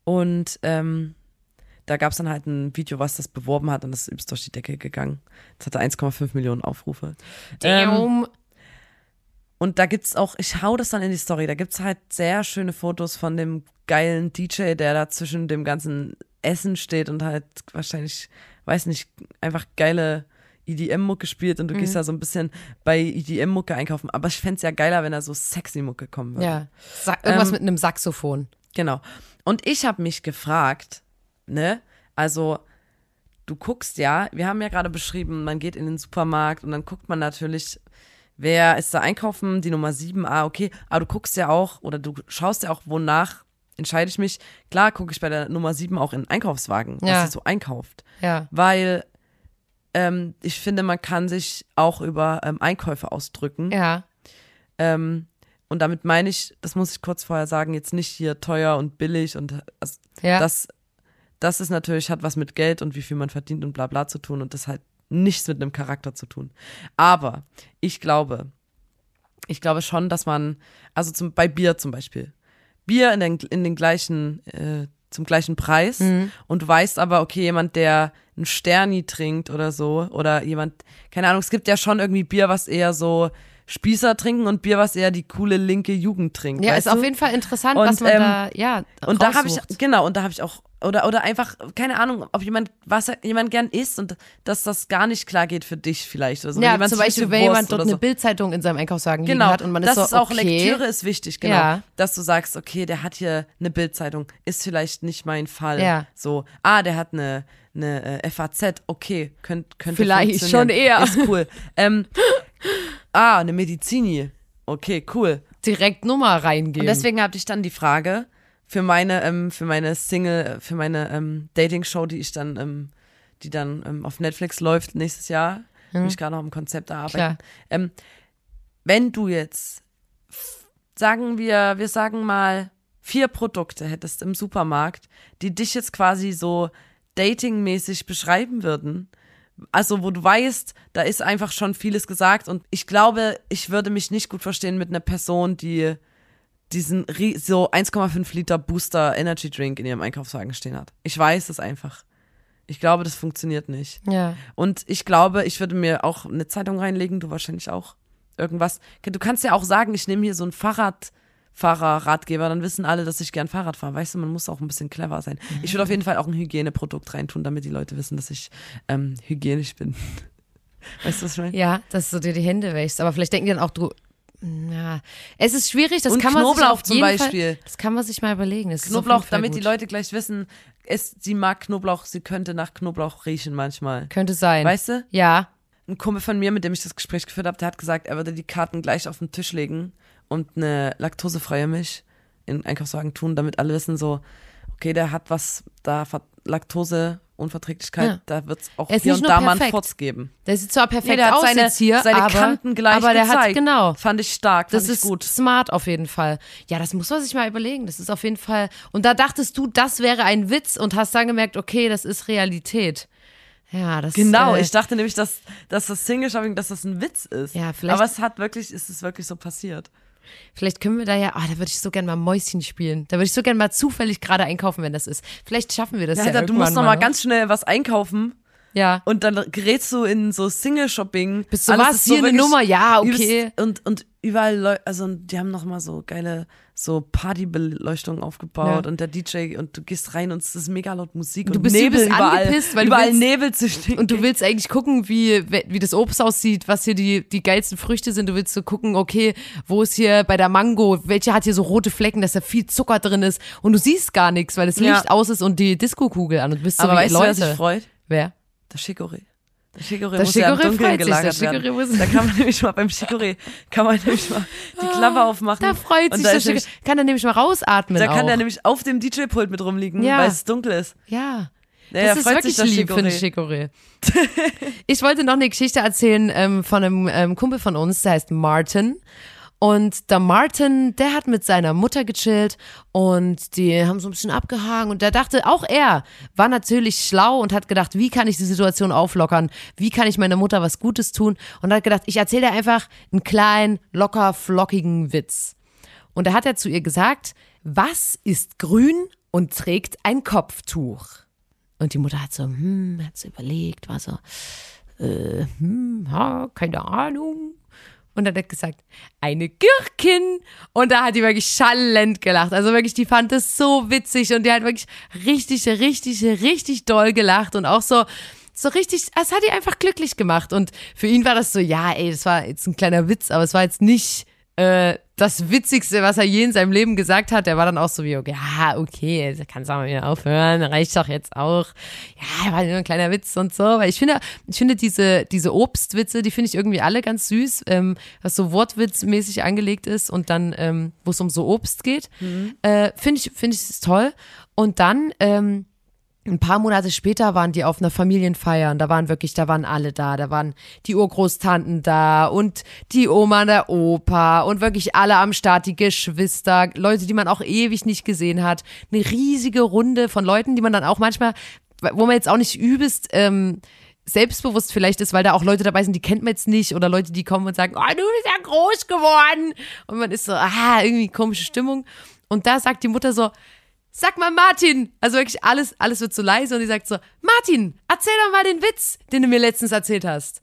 Und ähm, da gab es dann halt ein Video, was das beworben hat und das ist übelst durch die Decke gegangen. Das hatte 1,5 Millionen Aufrufe. Ähm, Damn. Und da gibt's auch, ich hau das dann in die Story, da gibt's halt sehr schöne Fotos von dem geilen DJ, der da zwischen dem ganzen Essen steht und halt wahrscheinlich, weiß nicht, einfach geile EDM-Mucke spielt und du gehst da so ein bisschen bei EDM-Mucke einkaufen. Aber ich fänd's ja geiler, wenn da so sexy Mucke kommen würde. ja. Sa irgendwas ähm, mit einem Saxophon. Genau. Und ich habe mich gefragt, ne, also du guckst ja, wir haben ja gerade beschrieben, man geht in den Supermarkt und dann guckt man natürlich, wer ist da einkaufen, die Nummer sieben, ah, okay, aber du guckst ja auch oder du schaust ja auch, wonach entscheide ich mich. Klar gucke ich bei der Nummer sieben auch in den Einkaufswagen, Ja. was sie so einkauft. Ja. Weil ähm, ich finde, man kann sich auch über ähm, Einkäufe ausdrücken. Ja. Ähm, und damit meine ich, das muss ich kurz vorher sagen, jetzt nicht hier teuer und billig und äh, also, Ja. das, das ist natürlich, hat was mit Geld und wie viel man verdient und bla bla zu tun und das halt nichts mit einem Charakter zu tun. Aber ich glaube, ich glaube schon, dass man, also zum, bei Bier zum Beispiel, Bier in den, in den gleichen, äh, zum gleichen Preis Mhm. und du weißt aber, okay, jemand, der einen Sterni trinkt oder so, oder jemand, keine Ahnung, es gibt ja schon irgendwie Bier, was eher so Spießer trinken und Bier, was eher die coole linke Jugend trinkt. Ja, ist du? auf jeden Fall interessant, Und, was man ähm, da, ja, Und da habe ich, genau, und da habe ich auch, oder, oder einfach, keine Ahnung, ob jemand, was jemand gern isst und dass das gar nicht klar geht für dich vielleicht. Oder so. Ja, jemand zum Beispiel, wenn jemand dort oder eine so. Bildzeitung in seinem Einkaufswagen liegen Genau, hat und man das ist so, auch okay, Lektüre ist wichtig, genau. Ja. Dass du sagst, okay, der hat hier eine Bildzeitung, ist vielleicht nicht mein Fall. Ja. So, ah, der hat eine, eine äh, FAZ, okay, könnt, könnte Vielleicht schon eher. Ist cool. ähm, ah, eine Medizini, okay, cool. direkt Nummer reingeben. Und deswegen hatte ich dann die Frage für meine, ähm, für meine Single, für meine ähm, Dating-Show, die ich dann, ähm, die dann ähm, auf Netflix läuft nächstes Jahr. Bin ich gerade noch am Konzept erarbeiten. Klar. Ähm, wenn du jetzt, sagen wir, wir sagen mal, vier Produkte hättest im Supermarkt, die dich jetzt quasi so datingmäßig beschreiben würden, also wo du weißt, da ist einfach schon vieles gesagt und ich glaube, ich würde mich nicht gut verstehen mit einer Person, die diesen so 1,5 Liter Booster Energy Drink in ihrem Einkaufswagen stehen hat. Ich weiß es einfach. Ich glaube, das funktioniert nicht. ja. Und ich glaube, ich würde mir auch eine Zeitung reinlegen, du wahrscheinlich auch. Irgendwas. Du kannst ja auch sagen, ich nehme hier so einen Fahrradfahrer-Ratgeber, dann wissen alle, dass ich gern Fahrrad fahre. Weißt du, man muss auch ein bisschen clever sein. Ich würde auf jeden Fall auch ein Hygieneprodukt reintun, damit die Leute wissen, dass ich ähm, hygienisch bin. Weißt du, was ich meine? Ja, dass du dir die Hände wäschst. Aber vielleicht denken die dann auch, du. Ja, es ist schwierig, das Und kann man sich Knoblauch auf zum jeden Beispiel. Fall, das kann man sich mal überlegen. Das Knoblauch, damit die gut. Leute gleich wissen, es, sie mag Knoblauch, sie könnte nach Knoblauch riechen manchmal. Könnte sein. Weißt du? Ja. Ein Kumpel von mir, mit dem ich das Gespräch geführt habe, der hat gesagt, er würde die Karten gleich auf den Tisch legen und eine laktosefreie Milch in den Einkaufswagen tun, damit alle wissen so, okay, der hat was, da Ver- Laktoseunverträglichkeit, Ja. da wird es auch Er hier und da mal einen. Fotz geben. Der sieht zwar perfekt der hat aus seine, jetzt hier, seine aber, Kanten gleich aber der gezeigt. hat, genau. Fand ich stark, Das ist gut. smart auf jeden Fall. Ja, das muss man sich mal überlegen. Das ist auf jeden Fall. Und da dachtest du, das wäre ein Witz und hast dann gemerkt, okay, das ist Realität. Ja, das Genau, äh, ich dachte nämlich, dass, dass das Single-Shopping, dass das ein Witz ist. Ja, vielleicht- Aber es hat wirklich, ist es wirklich so passiert. Vielleicht können wir da ja, ah, da würde ich so gerne mal Mäuschen spielen. Da würde ich so gerne mal zufällig gerade einkaufen, wenn das ist. Vielleicht schaffen wir das ja, Alter, du musst noch mal ne? ganz schnell was einkaufen Ja. und dann gerätst du in so Single-Shopping. Bist du Alles was? ist Hier eine Nummer? Ja, okay. Und, und überall, Leu also die haben noch mal so geile so Partybeleuchtung aufgebaut Ja. und der DJ und du gehst rein und es ist mega laut Musik Du und bist Nebel überall. angepisst, weil du überall willst- Nebel zu stehen. Und du willst eigentlich gucken, wie, wie das Obst aussieht, was hier die, die geilsten Früchte sind. Du willst so gucken, okay, wo ist hier bei der Mango, welche hat hier so rote Flecken, dass da viel Zucker drin ist. Und du siehst gar nichts, weil das Ja. Licht aus ist und die Disco-Kugel an. Und du bist so Aber wie weißt du, wer Leute. sich freut? Wer? Der Chicorée. Der Chicorée muss ja im Chicorée Dunkeln freut sich, gelagert der werden. Chicorée muss- Da kann man nämlich mal beim Chicorée, kann man nämlich mal die Klappe aufmachen. Da freut sich da der nämlich, Chicorée. Kann er nämlich mal rausatmen Da auch. kann der nämlich auf dem DJ-Pult mit rumliegen, Ja. weil es dunkel ist. Ja. Ja, Das ist freut wirklich sich lieb für den Chicorée. Chicorée. ich wollte noch eine Geschichte erzählen ähm, von einem ähm, Kumpel von uns, der heißt Martin. Und der Martin, der hat mit seiner Mutter gechillt und die haben so ein bisschen abgehangen und der dachte, auch er war natürlich schlau und hat gedacht, wie kann ich die Situation auflockern? Wie kann ich meiner Mutter was Gutes tun? Und hat gedacht, ich erzähle dir einfach einen kleinen, locker, flockigen Witz. Und da hat er zu ihr gesagt, was ist grün und trägt ein Kopftuch? Und die Mutter hat so, hm, hat so überlegt, war so, äh, hm, ha, keine Ahnung. Und dann hat er gesagt, eine Gürkin. Und da hat die wirklich schallend gelacht. Also wirklich, die fand es so witzig und die hat wirklich richtig, richtig, richtig doll gelacht und auch so, so richtig, es hat die einfach glücklich gemacht. Und für ihn war das so, ja, ey, das war jetzt ein kleiner Witz, aber es war jetzt nicht äh, das Witzigste, was er je in seinem Leben gesagt hat. Der war dann auch so wie, okay, ja, okay, kannst du auch mal wieder aufhören, reicht doch jetzt auch. Ja, war nur ein kleiner Witz und so. Weil ich finde, ich finde diese, diese Obstwitze, die finde ich irgendwie alle ganz süß, ähm, was so wortwitzmäßig angelegt ist und dann, ähm, wo es um so Obst geht. Äh, finde ich, finde ich es toll. Und dann, ähm, ein paar Monate später waren die auf einer Familienfeier und da waren wirklich, da waren alle da. Da waren die Urgroßtanten da und die Oma und der Opa und wirklich alle am Start, die Geschwister, Leute, die man auch ewig nicht gesehen hat. Eine riesige Runde von Leuten, die man dann auch manchmal, wo man jetzt auch nicht übelst, ähm, selbstbewusst vielleicht ist, weil da auch Leute dabei sind, die kennt man jetzt nicht oder Leute, die kommen und sagen, oh, du bist ja groß geworden. Und man ist so, ah, irgendwie komische Stimmung. Und da sagt die Mutter so, sag mal Martin. Also wirklich alles, alles wird so leise und die sagt so, Martin, erzähl doch mal den Witz, den du mir letztens erzählt hast.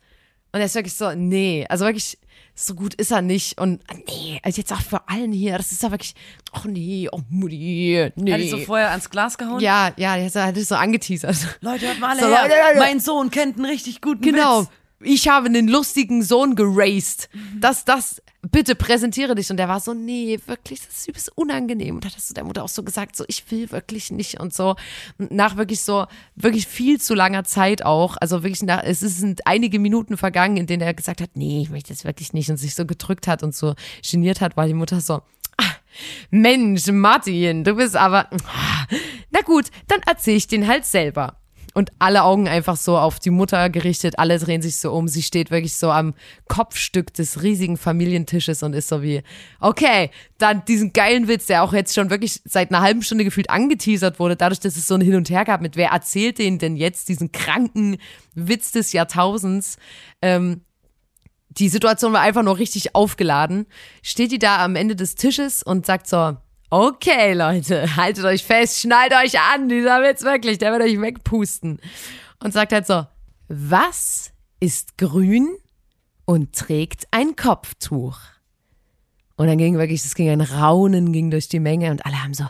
Und er ist wirklich so, nee, also wirklich, so gut ist er nicht. Und nee, also jetzt auch für allen hier, das ist ja wirklich, ach nee, oh Mutti, nee. Hat ich so vorher ans Glas gehauen? ja, ja, der hat es so angeteasert. Leute, hört mal alle So, her. Leute, Leute. Mein Sohn kennt einen richtig guten Genau. Witz. Ich habe einen lustigen Sohn geraced. Das, das, bitte präsentiere dich. Und der war so, nee, wirklich, das ist übelst unangenehm. Und da hast du der Mutter auch so gesagt, so, ich will wirklich nicht und so. Und nach wirklich so, wirklich viel zu langer Zeit auch, also wirklich nach, es sind einige Minuten vergangen, in denen er gesagt hat, nee, ich möchte das wirklich nicht und sich so gedrückt hat und so geniert hat, war die Mutter so, ah, Mensch, Martin, du bist aber, ah, na gut, dann erzähl ich den halt selber. Und alle Augen einfach so auf die Mutter gerichtet, alle drehen sich so um. Sie steht wirklich so am Kopfstück des riesigen Familientisches und ist so wie, okay, dann diesen geilen Witz, der auch jetzt schon wirklich seit einer halben Stunde gefühlt angeteasert wurde, dadurch, dass es so ein Hin und Her gab mit, wer erzählt den denn jetzt diesen kranken Witz des Jahrtausends, ähm, die Situation war einfach nur richtig aufgeladen. Steht die da am Ende des Tisches und sagt so, okay Leute, haltet euch fest, schnallt euch an, dieser Witz wirklich, der wird euch wegpusten. Und sagt halt so, was ist grün und trägt ein Kopftuch? Und dann ging wirklich, es ging ein Raunen, ging durch die Menge und alle haben so,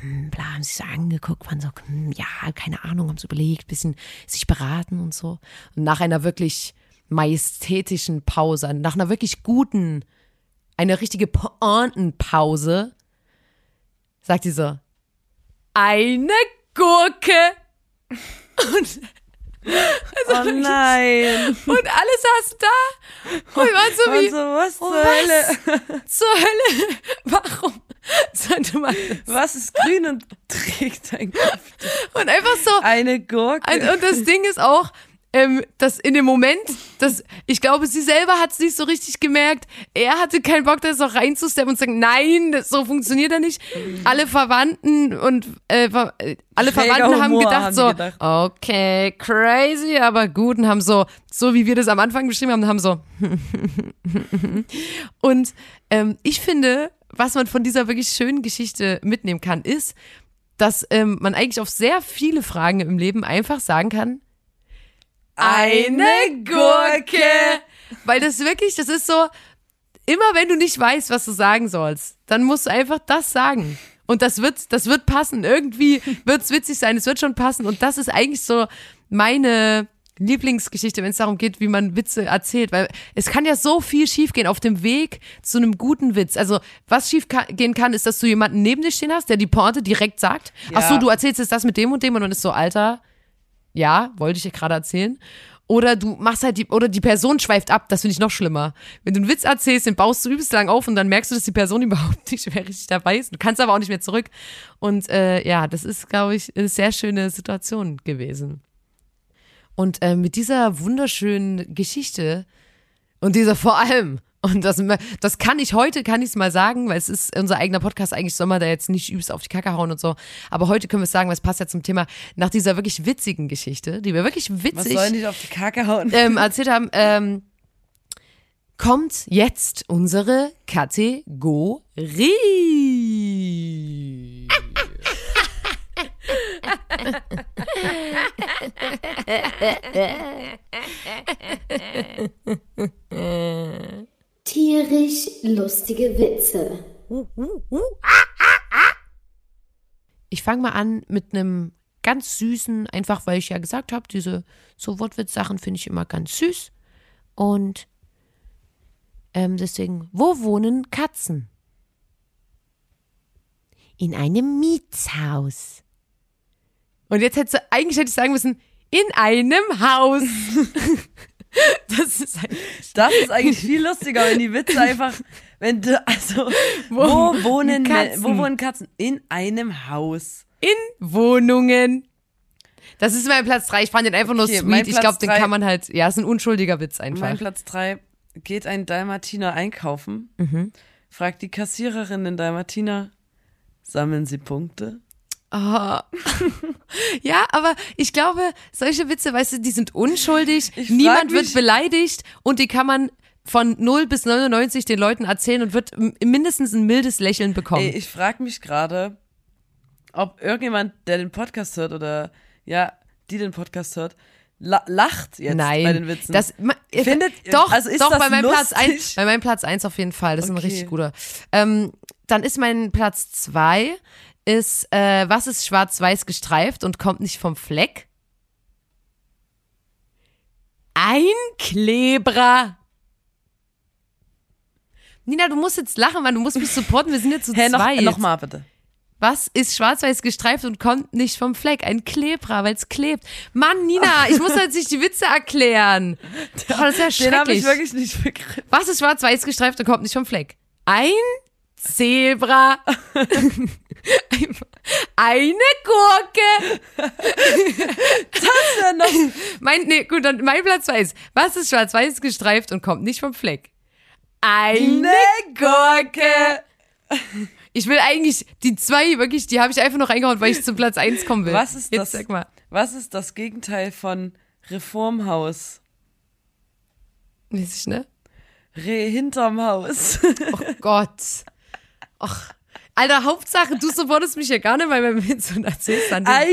hm, bla, haben sich so angeguckt, waren so, hm, ja, keine Ahnung, haben so überlegt, bisschen sich beraten und so. Und nach einer wirklich majestätischen Pause, nach einer wirklich guten, eine richtige Pointenpause, sagt sie so, eine Gurke. Und, Oh nein. und alle saßen da und waren so wie, Also, was zur oh, Hölle? was zur Hölle? Warum sollte man das? Was ist grün und trägt ein Kopf? Und einfach so, Eine Gurke. Und, und das Ding ist auch, ähm, dass in dem Moment, dass ich glaube, sie selber hat es nicht so richtig gemerkt. Er hatte keinen Bock, da noch reinzusteppen und zu sagen, nein, das, so funktioniert er nicht. Alle Verwandten und äh, äh, alle Schräger Verwandten haben gedacht haben so, gedacht. okay, crazy, aber gut und haben so, so wie wir das am Anfang beschrieben haben, haben so. und ähm, ich finde, was man von dieser wirklich schönen Geschichte mitnehmen kann, ist, dass ähm, man eigentlich auf sehr viele Fragen im Leben einfach sagen kann, eine Gurke. Weil das wirklich, das ist so, immer wenn du nicht weißt, was du sagen sollst, dann musst du einfach das sagen. Und das wird, das wird passen. Irgendwie wird es witzig sein, es wird schon passen. Und das ist eigentlich so meine Lieblingsgeschichte, wenn es darum geht, wie man Witze erzählt. Weil es kann ja so viel schiefgehen auf dem Weg zu einem guten Witz. Also, was schief ka- gehen kann, ist, dass du jemanden neben dir stehen hast, der die Pointe direkt sagt. Ach so, Ja. du erzählst jetzt das mit dem und dem und dann ist so, Alter, ja, wollte ich dir gerade erzählen. Oder du machst halt die, oder die Person schweift ab, das finde ich noch schlimmer. Wenn du einen Witz erzählst, den baust du übelst lang auf und dann merkst du, dass die Person überhaupt nicht mehr richtig dabei ist. Du kannst aber auch nicht mehr zurück. Und äh, ja, das ist, glaube ich, eine sehr schöne Situation gewesen. Und äh, mit dieser wunderschönen Geschichte und dieser vor allem, und das, das kann ich heute, kann ich es mal sagen, weil es ist unser eigener Podcast, eigentlich soll man da jetzt nicht übelst auf die Kacke hauen und so. Aber heute können wir es sagen, weil es passt ja zum Thema, nach dieser wirklich witzigen Geschichte, die wir wirklich Was witzig sollen die auf die Kacke hauen? ähm, erzählt haben, ähm, kommt jetzt unsere Kategorie. Tierisch lustige Witze. Ich fange mal an mit einem ganz süßen, einfach weil ich ja gesagt habe, diese so Wortwitz-Sachen finde ich immer ganz süß. Und ähm, deswegen, wo wohnen Katzen? In einem Mietshaus. Und jetzt hätte eigentlich hätte ich sagen müssen, in einem Haus. das ist Das ist eigentlich viel lustiger, wenn die Witze einfach, wenn du, also, wo, wohnen Katzen. wo wohnen Katzen? In einem Haus. in Wohnungen. Das ist mein Platz 3. Ich fand den einfach nur Okay, sweet. Ich glaube, den kann man halt, ja, ist ein unschuldiger Witz einfach. Mein Platz drei geht ein Dalmatiner einkaufen, Mhm. fragt die Kassiererin in Dalmatiner, sammeln Sie Punkte? Ja, aber ich glaube, solche Witze, weißt du, die sind unschuldig, Ich niemand wird beleidigt und die kann man von 0 bis 99 den Leuten erzählen und wird mindestens ein mildes Lächeln bekommen. Ey, ich frage mich gerade, ob irgendjemand, der den Podcast hört oder ja, die den Podcast hört, la lacht jetzt Nein, bei den Witzen. Das, ma- Findet- doch, also ist doch das bei meinem Platz lustig? 1, bei meinem Platz 1 auf jeden Fall. Das ist ein Okay. richtig guter. Ähm, dann ist mein Platz 2 ist äh, was ist schwarz-weiß gestreift und kommt nicht vom Fleck? Ein Klebrer. Nina, du musst jetzt lachen, Mann. Du musst mich supporten. Wir sind jetzt zu noch, zweit. noch mal bitte. Was ist schwarz-weiß gestreift und kommt nicht vom Fleck? Ein Klebrer, weil es klebt. Mann, Nina, ich muss jetzt nicht die Witze erklären. Boah, das ist ja Den habe ich schrecklich. wirklich nicht begriffen. Was ist schwarz-weiß gestreift und kommt nicht vom Fleck? Ein Zebra. Eine Gurke. Ja, noch. Mein, nee, gut, dann mein Platz zwei ist, was ist schwarz-weiß gestreift und kommt nicht vom Fleck? Eine Ne Gurke. Ich will eigentlich die zwei, wirklich, die habe ich einfach noch reingehauen, weil ich zum Platz eins kommen will. Was ist Jetzt das? sag mal. Was ist das Gegenteil von Reformhaus? Weiß ich, ne? Re hinterm Haus. Oh Gott. Ach. Alter, Hauptsache, du supportest mich ja gar nicht bei meinem Witz und erzählst dann. Eine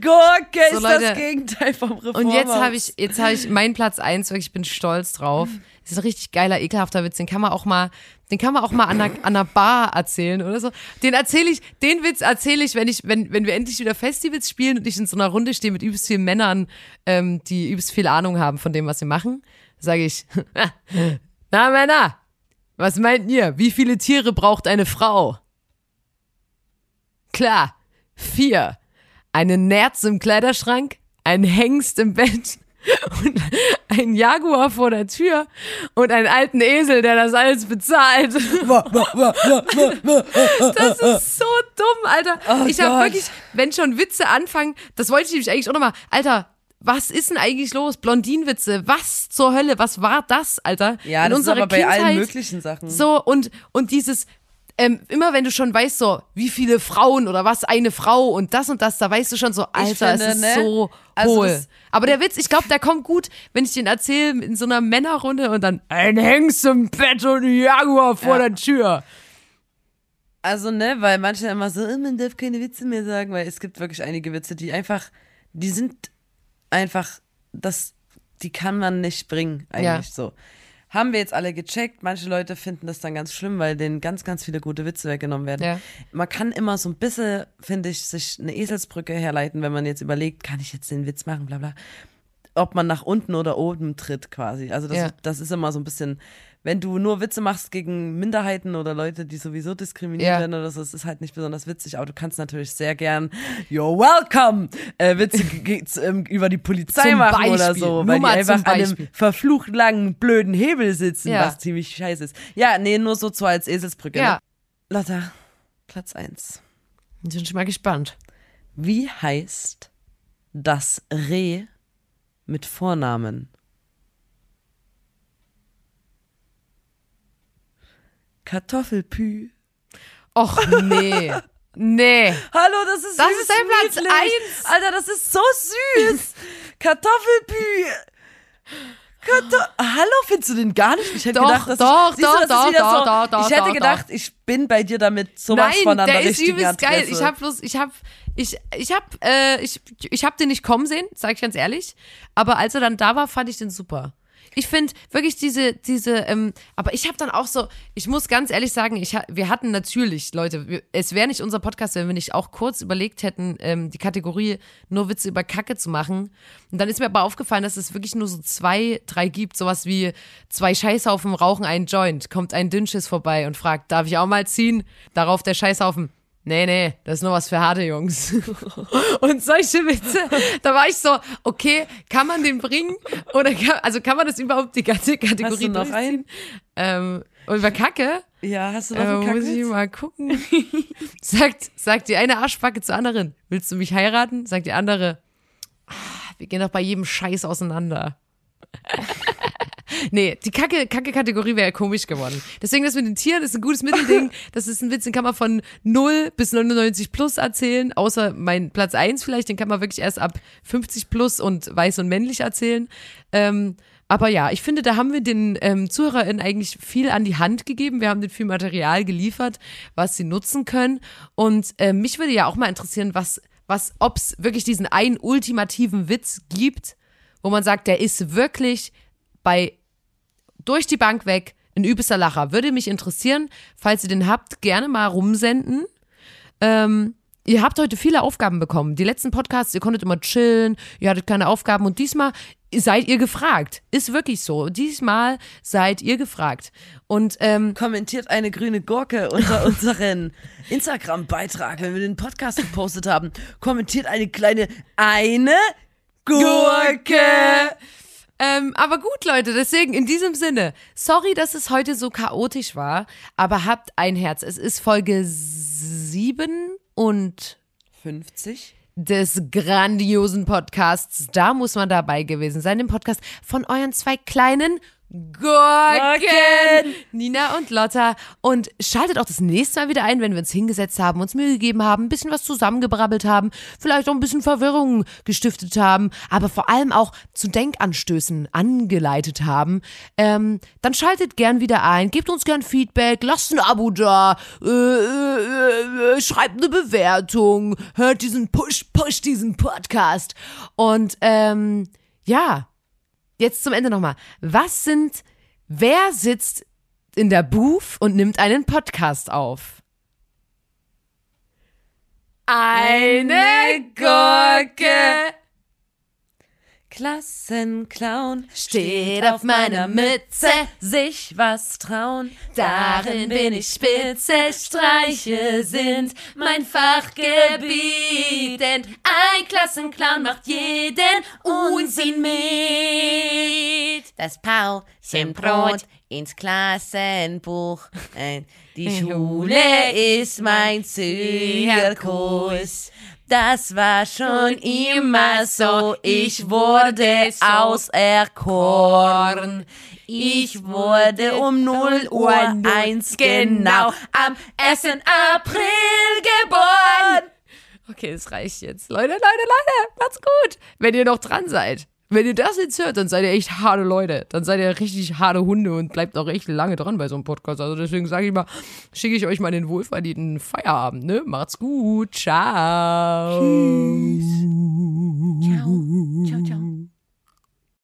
Gurke So, ist Leute. das Gegenteil vom Reformhaus. Und jetzt habe ich, jetzt habe ich meinen Platz eins, wirklich, ich bin stolz drauf. Das ist ein richtig geiler, ekelhafter Witz, den kann man auch mal, den kann man auch mal an einer, an einer Bar erzählen oder so. Den erzähle ich, den Witz erzähle ich, wenn ich, wenn, wenn wir endlich wieder Festivals spielen und ich in so einer Runde stehe mit übelst vielen Männern, ähm, die übelst viel Ahnung haben von dem, was wir machen, sage ich, na Männer, was meint ihr? Wie viele Tiere braucht eine Frau? Klar, vier. Eine Nerz im Kleiderschrank, ein Hengst im Bett und ein Jaguar vor der Tür und einen alten Esel, der das alles bezahlt. Das ist so dumm, Alter. ich habe wirklich, wenn schon Witze anfangen, das wollte ich nämlich eigentlich auch nochmal, Alter, was ist denn eigentlich los? Blondinenwitze, was zur Hölle, was war das, Alter? ja, In das ist aber bei allen möglichen Sachen. so, und, und dieses, ähm, immer wenn du schon weißt, so, wie viele Frauen oder was eine Frau und das und das, da weißt du schon so, Alter, finde, es ist ne, so also hohl. Aber der Witz, ich glaube, der kommt gut, wenn ich den erzähle in so einer Männerrunde und dann ein Hengst im Bett und ein Jaguar vor Ja. der Tür. Also, ne, weil manche immer so, "Äh, man darf keine Witze mehr sagen, weil es gibt wirklich einige Witze, die einfach, die sind einfach, das, die kann man nicht bringen, eigentlich Ja. so. Haben wir jetzt alle gecheckt. Manche Leute finden das dann ganz schlimm, weil denen ganz, ganz viele gute Witze weggenommen werden. Ja. Man kann immer so ein bisschen, finde ich, sich eine Eselsbrücke herleiten, wenn man jetzt überlegt, kann ich jetzt den Witz machen, bla bla. Ob man nach unten oder oben tritt quasi. Also das, Ja. das ist immer so ein bisschen, wenn du nur Witze machst gegen Minderheiten oder Leute, die sowieso diskriminiert Ja. werden oder so, das ist halt nicht besonders witzig. Aber du kannst natürlich sehr gern You're welcome äh, Witze ähm, über die Polizei Zum machen oder Beispiel. so, Nur weil die einfach an einem verflucht langen, blöden Hebel sitzen, Ja. was ziemlich scheiße ist. Ja, nee, nur so so als Eselsbrücke. Ja. Ne? Lotta, Platz eins. Ich bin schon mal gespannt. Wie heißt das Reh mit Vornamen? Kartoffelpü. Och, nee. nee. Hallo, das ist Das süß ist dein Platz niedlich. eins. Alter, das ist so süß. Kartoffelpü. Karto Hallo, findest du den gar nicht? Ich hätte Doch, gedacht, dass doch, ich, du, doch, doch, doch, so, doch, doch, Ich hätte doch, gedacht, ich bin bei dir damit sowas von Nein, an der der ist übelst geil. Ich habe bloß, ich habe, ich, ich habe, äh, ich, ich habe den nicht kommen sehen, sage ich ganz ehrlich. Aber als er dann da war, fand ich den super. Ich finde wirklich diese, diese, ähm, aber ich habe dann auch so, ich muss ganz ehrlich sagen, ich, wir hatten natürlich, Leute, wir, es wäre nicht unser Podcast, wenn wir nicht auch kurz überlegt hätten, ähm, die Kategorie nur Witze über Kacke zu machen. Und dann ist mir aber aufgefallen, dass es wirklich nur so zwei, drei gibt, sowas wie zwei Scheißhaufen rauchen einen Joint, kommt ein Dünnschiss vorbei und fragt, darf ich auch mal ziehen? Darauf der Scheißhaufen. Nee, nee, das ist nur was für harte Jungs. Und solche Witze, da war ich so, okay, kann man den bringen? Oder kann, also kann man das überhaupt die ganze Kategorie Hast du noch durchziehen? Ähm, und über Kacke, ja, hast du noch äh, einen muss ich mal gucken. sagt, sagt die eine Arschbacke zur anderen, willst du mich heiraten? Sagt die andere, ah, wir gehen doch bei jedem Scheiß auseinander. Nee, die Kacke, Kacke-Kategorie wäre ja komisch geworden. Deswegen das mit den Tieren ist ein gutes Mittelding. Das ist ein Witz, den kann man von 0 bis 99 plus erzählen. Außer mein Platz 1 vielleicht, den kann man wirklich erst ab 50 plus und weiß und männlich erzählen. Ähm, aber ja, ich finde, da haben wir den ähm, ZuhörerInnen eigentlich viel an die Hand gegeben. Wir haben denen viel Material geliefert, was sie nutzen können. Und äh, mich würde ja auch mal interessieren, was, was, ob es wirklich diesen einen ultimativen Witz gibt, wo man sagt, der ist wirklich bei durch die Bank weg ein übelster Lacher. Würde mich interessieren, falls ihr den habt, gerne mal rumsenden. Ähm, ihr habt heute viele Aufgaben bekommen. Die letzten Podcasts, ihr konntet immer chillen, ihr hattet keine Aufgaben und diesmal seid ihr gefragt. Ist wirklich so. Diesmal seid ihr gefragt. Und ähm, Kommentiert eine grüne Gurke unter unseren Instagram-Beitrag, wenn wir den Podcast gepostet haben. Kommentiert eine kleine eine Gurke. Ähm, aber gut, Leute, deswegen in diesem Sinne, sorry, dass es heute so chaotisch war, aber habt ein Herz. Es ist Folge sieben und 50? des grandiosen Podcasts. Da muss man dabei gewesen sein, im Podcast von euren zwei kleinen Gurken, Nina und Lotta. Und schaltet auch das nächste Mal wieder ein, wenn wir uns hingesetzt haben, uns Mühe gegeben haben, ein bisschen was zusammengebrabbelt haben, vielleicht auch ein bisschen Verwirrung gestiftet haben, aber vor allem auch zu Denkanstößen angeleitet haben. Ähm, dann schaltet gern wieder ein, gebt uns gern Feedback, lasst ein Abo da, äh, äh, äh, schreibt eine Bewertung, hört diesen Push, Push, diesen Podcast. Und ähm, ja, jetzt zum Ende nochmal. Was sind, wer sitzt in der Booth und nimmt einen Podcast auf? Eine Gurke Klassenclown steht auf meiner Mütze, sich was trauen. darin bin ich spitze, Streiche sind mein Fachgebiet, denn ein Klassenclown macht jeden Unsinn mit. Das Pausenbrot ins Klassenbuch. Äh, Die Schule ist mein Zirkus. Das war schon immer so. Ich wurde auserkoren. Ich wurde um 0 Uhr 1 genau am 1. April geboren. Okay, es reicht jetzt. Leute, Leute, Leute, macht's gut. Wenn ihr noch dran seid. Wenn ihr das jetzt hört, dann seid ihr echt harte Leute. Dann seid ihr richtig harte Hunde und bleibt auch echt lange dran bei so einem Podcast. Also deswegen sage ich mal, schicke ich euch mal den wohlverdienten Feierabend, ne? Macht's gut. Ciao. Ciao, ciao, ciao.